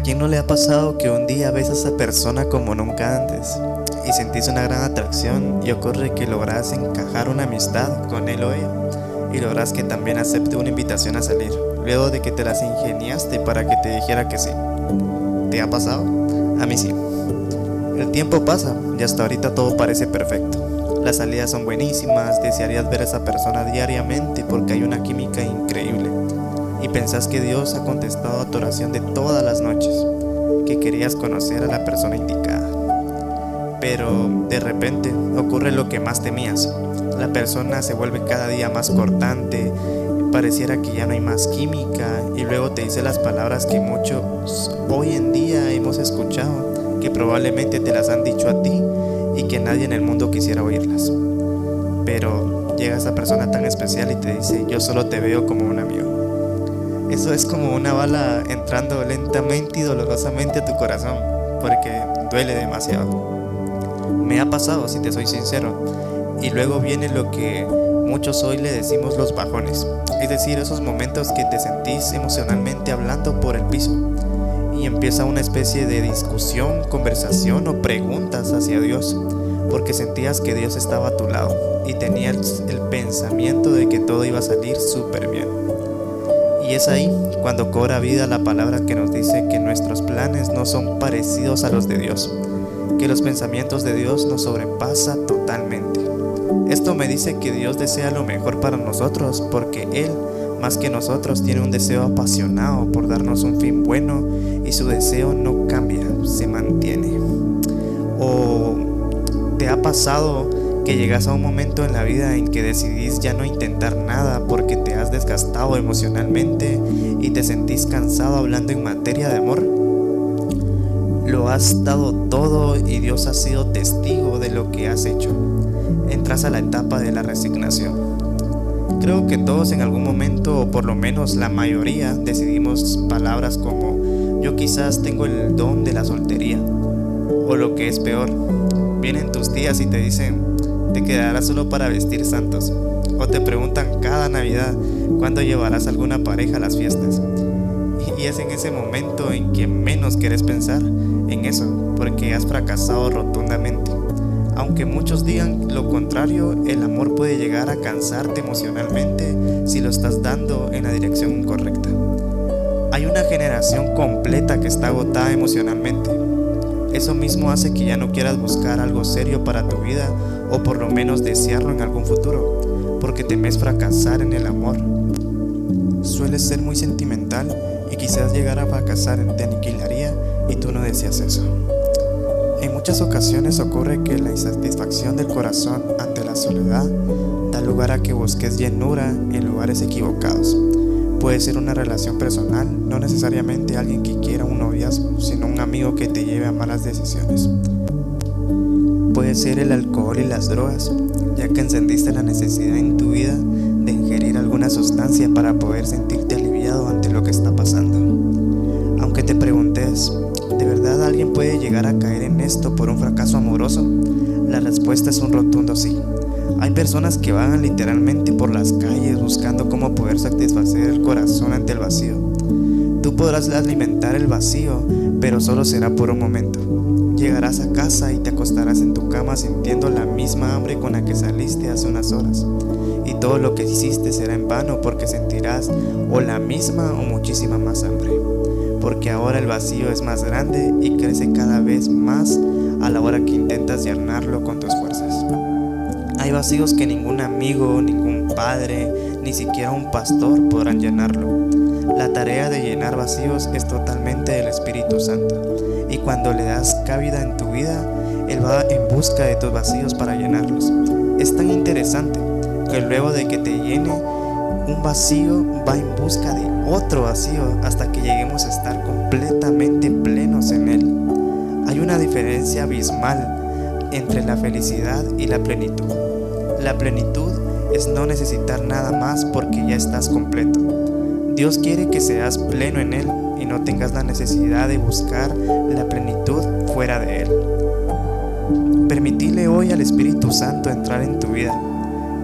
¿A quién no le ha pasado que un día ves a esa persona como nunca antes y sentís una gran atracción y ocurre que logras encajar una amistad con él o ella y logras que también acepte una invitación a salir, luego de que te las ingeniaste para que te dijera que sí? ¿Te ha pasado? A mí sí. El tiempo pasa y hasta ahorita todo parece perfecto. Las salidas son buenísimas, desearías ver a esa persona diariamente porque hay una química increíble y pensás que Dios ha contestado a tu oración de todas las noches, que querías conocer a la persona indicada. Pero de repente ocurre lo que más temías. La persona se vuelve cada día más cortante, pareciera que ya no hay más química y luego te dice las palabras que muchos hoy en día hemos escuchado, que probablemente te las han dicho a ti y que nadie en el mundo quisiera oírlas. Pero llega esa persona tan especial y te dice, yo solo te veo como un amigo. Eso es como una bala entrando lentamente y dolorosamente a tu corazón, porque duele demasiado. Me ha pasado, si te soy sincero. Y luego viene lo que muchos hoy le decimos los bajones, es decir, esos momentos que te sentís emocionalmente hablando por el piso y empieza una especie de discusión, conversación o preguntas hacia Dios, porque sentías que Dios estaba a tu lado y tenías el pensamiento de que todo iba a salir súper bien. Y es ahí cuando cobra vida la palabra que nos dice que nuestros planes no son parecidos a los de Dios, que los pensamientos de Dios nos sobrepasa totalmente. Esto me dice que Dios desea lo mejor para nosotros porque Él, más que nosotros, tiene un deseo apasionado por darnos un fin bueno y su deseo no cambia, se mantiene. ¿O te ha pasado que llegas a un momento en la vida en que decidís ya no intentar nada porque te has desgastado emocionalmente y te sentís cansado hablando en materia de amor. Lo has dado todo y Dios ha sido testigo de lo que has hecho. Entras a la etapa de la resignación. Creo que todos en algún momento, o por lo menos la mayoría, decidimos palabras como yo quizás tengo el don de la soltería. O lo que es peor, vienen tus días y te dicen, te quedarás solo para vestir santos. O te preguntan cada Navidad cuándo llevarás alguna pareja a las fiestas. Y es en ese momento en que menos quieres pensar en eso, porque has fracasado rotundamente. Aunque muchos digan lo contrario, el amor puede llegar a cansarte emocionalmente si lo estás dando en la dirección incorrecta. Hay una generación completa que está agotada emocionalmente. Eso mismo hace que ya no quieras buscar algo serio para tu vida o por lo menos desearlo en algún futuro, porque temes fracasar en el amor. Sueles ser muy sentimental y quizás llegar a fracasar te aniquilaría y tú no deseas eso. En muchas ocasiones ocurre que la insatisfacción del corazón ante la soledad da lugar a que busques llenura en lugares equivocados. Puede ser una relación personal, no necesariamente alguien que quiera un noviazgo, sino un amigo que te lleve a malas decisiones puede ser el alcohol y las drogas, ya que encendiste la necesidad en tu vida de ingerir alguna sustancia para poder sentirte aliviado ante lo que está pasando. Aunque te preguntes, ¿de verdad alguien puede llegar a caer en esto por un fracaso amoroso? La respuesta es un rotundo sí. Hay personas que van literalmente por las calles buscando cómo poder satisfacer el corazón ante el vacío. Tú podrás alimentar el vacío, pero solo será por un momento. Llegarás a casa y te acostarás en tu cama sintiendo la misma hambre con la que saliste hace unas horas. Y todo lo que hiciste será en vano porque sentirás o la misma o muchísima más hambre. Porque ahora el vacío es más grande y crece cada vez más a la hora que intentas llenarlo con tus fuerzas. Hay vacíos que ningún amigo, ningún padre, ni siquiera un pastor podrán llenarlo. La tarea de llenar vacíos es totalmente del Espíritu Santo y cuando le das cabida en tu vida, Él va en busca de tus vacíos para llenarlos. Es tan interesante que luego de que te llene un vacío, va en busca de otro vacío hasta que lleguemos a estar completamente plenos en Él. Hay una diferencia abismal entre la felicidad y la plenitud. La plenitud es no necesitar nada más porque ya estás completo. Dios quiere que seas pleno en Él y no tengas la necesidad de buscar la plenitud fuera de Él. Permitile hoy al Espíritu Santo entrar en tu vida,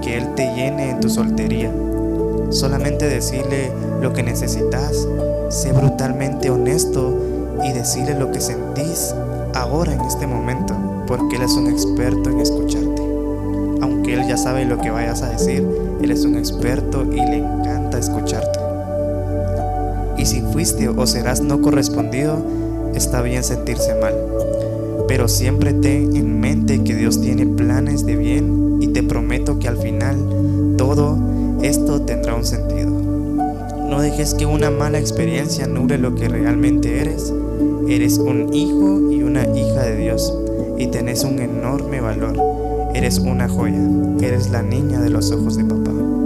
que Él te llene en tu soltería. Solamente decirle lo que necesitas, sé brutalmente honesto y decirle lo que sentís ahora en este momento, porque Él es un experto en escucharte. Aunque Él ya sabe lo que vayas a decir, Él es un experto y le encanta escucharte. Y si fuiste o serás no correspondido, está bien sentirse mal. Pero siempre ten en mente que Dios tiene planes de bien y te prometo que al final todo esto tendrá un sentido. No dejes que una mala experiencia nuble lo que realmente eres. Eres un hijo y una hija de Dios y tenés un enorme valor. Eres una joya. Eres la niña de los ojos de papá.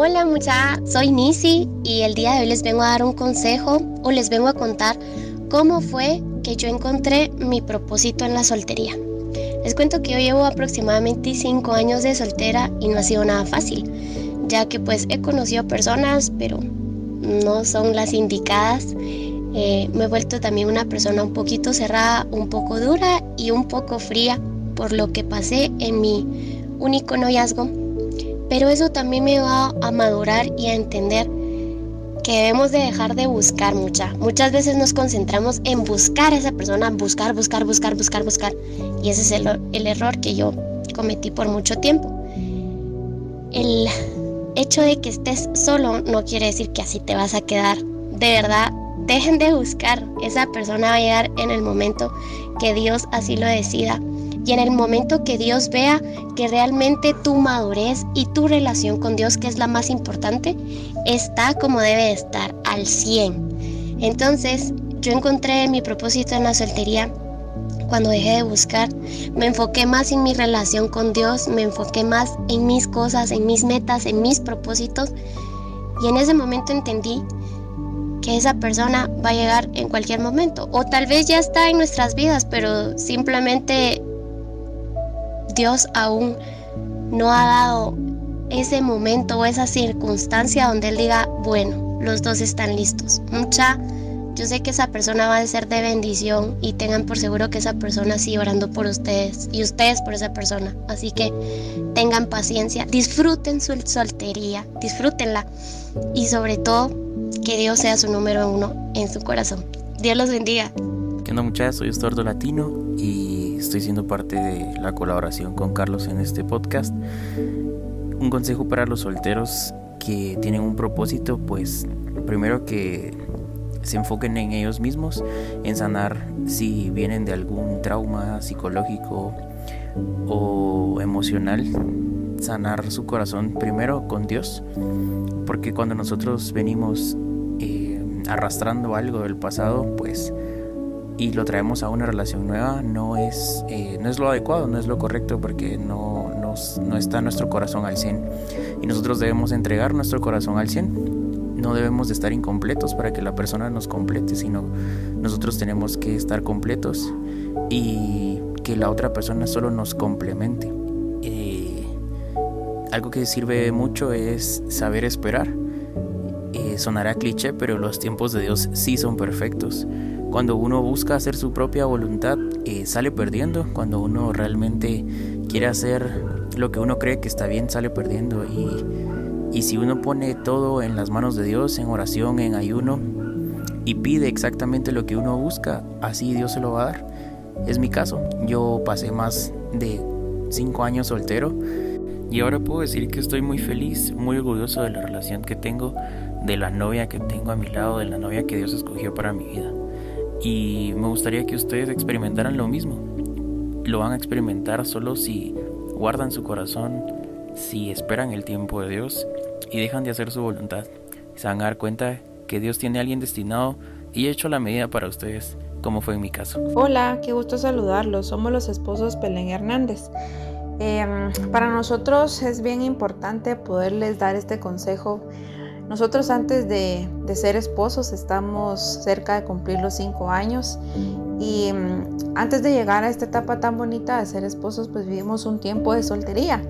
Hola mucha, soy Nisi y el día de hoy les vengo a dar un consejo o les vengo a contar cómo fue que yo encontré mi propósito en la soltería. Les cuento que yo llevo aproximadamente 5 años de soltera y no ha sido nada fácil, ya que pues he conocido personas, pero no son las indicadas. Eh, me he vuelto también una persona un poquito cerrada, un poco dura y un poco fría por lo que pasé en mi único noviazgo. Pero eso también me va a madurar y a entender que debemos de dejar de buscar mucha. Muchas veces nos concentramos en buscar a esa persona, buscar, buscar, buscar, buscar, buscar. Y ese es el, el error que yo cometí por mucho tiempo. El hecho de que estés solo no quiere decir que así te vas a quedar. De verdad, dejen de buscar. Esa persona va a llegar en el momento que Dios así lo decida. Y en el momento que Dios vea que realmente tu madurez y tu relación con Dios, que es la más importante, está como debe estar, al 100. Entonces, yo encontré mi propósito en la soltería cuando dejé de buscar. Me enfoqué más en mi relación con Dios, me enfoqué más en mis cosas, en mis metas, en mis propósitos. Y en ese momento entendí que esa persona va a llegar en cualquier momento. O tal vez ya está en nuestras vidas, pero simplemente Dios aún no ha dado ese momento o esa circunstancia donde Él diga, bueno, los dos están listos. Mucha, yo sé que esa persona va a ser de bendición y tengan por seguro que esa persona sigue orando por ustedes y ustedes por esa persona. Así que tengan paciencia, disfruten su soltería, disfrútenla y sobre todo que Dios sea su número uno en su corazón. Dios los bendiga. ¿Qué onda muchachos? Soy Estordo Latino y estoy siendo parte de la colaboración con Carlos en este podcast. Un consejo para los solteros que tienen un propósito, pues primero que se enfoquen en ellos mismos, en sanar si vienen de algún trauma psicológico o emocional, sanar su corazón primero con Dios, porque cuando nosotros venimos eh, arrastrando algo del pasado, pues y lo traemos a una relación nueva no es, eh, no es lo adecuado, no es lo correcto porque no, no está nuestro corazón al 100 y nosotros debemos entregar nuestro corazón al 100. No debemos de estar incompletos para que la persona nos complete, sino nosotros tenemos que estar completos y que la otra persona solo nos complemente. Eh, algo que sirve mucho es saber esperar. Eh, sonará cliché, pero los tiempos de Dios sí son perfectos. Cuando uno busca hacer su propia voluntad, eh, sale perdiendo. Cuando uno realmente quiere hacer lo que uno cree que está bien, sale perdiendo. Y, y si uno pone todo en las manos de Dios, en oración, en ayuno, y pide exactamente lo que uno busca, así Dios se lo va a dar. Es mi caso. Yo pasé más de cinco años soltero y ahora puedo decir que estoy muy feliz, muy orgulloso de la relación que tengo, de la novia que tengo a mi lado, de la novia que Dios escogió para mi vida. Y me gustaría que ustedes experimentaran lo mismo. Lo van a experimentar solo si guardan su corazón, si esperan el tiempo de Dios y dejan de hacer su voluntad. Se van a dar cuenta que Dios tiene a alguien destinado y hecho la medida para ustedes, como fue en mi caso. Hola, qué gusto saludarlos. Somos los esposos Pelén Hernández. Em, para nosotros es bien importante poderles dar este consejo nosotros antes de, ser esposos estamos cerca de cumplir los cinco años y mm, antes de llegar a esta etapa tan bonita de ser esposos pues vivimos un tiempo de soltería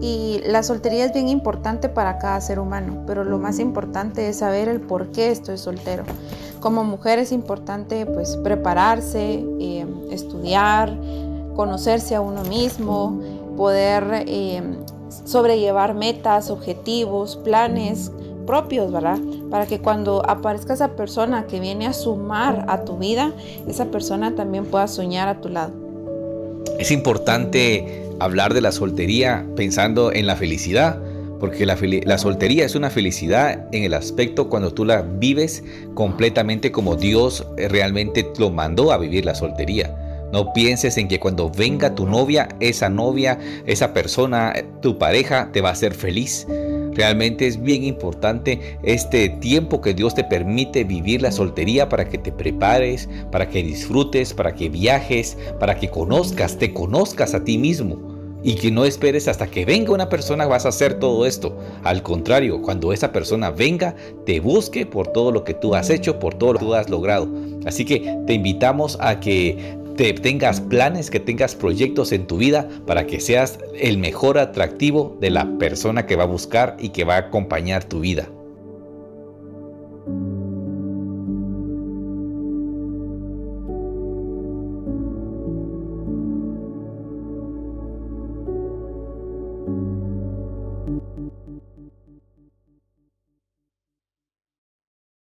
y la soltería es bien importante para cada ser humano, pero lo más importante es saber el por qué estoy soltero. Como mujer es importante pues prepararse, eh, estudiar, conocerse a uno mismo, poder eh, sobrellevar metas, objetivos, planes propios, ¿verdad? Para que cuando aparezca esa persona que viene a sumar a tu vida, esa persona también pueda soñar a tu lado. Es importante hablar de la soltería pensando en la felicidad, porque la, la, soltería es una felicidad en el aspecto cuando tú la vives completamente como Dios realmente lo mandó a vivir la soltería. No pienses en que cuando venga tu novia, esa novia, esa persona, tu pareja, te va a hacer feliz. Realmente es bien importante este tiempo que Dios te permite vivir la soltería para que te prepares, para que disfrutes, para que viajes, para que conozcas, te conozcas a ti mismo. Y que no esperes hasta que venga una persona vas a hacer todo esto. Al contrario, cuando esa persona venga, te busque por todo lo que tú has hecho, por todo lo que tú has logrado. Así que te invitamos a que te tengas planes, que tengas proyectos en tu vida para que seas el mejor atractivo de la persona que va a buscar y que va a acompañar tu vida.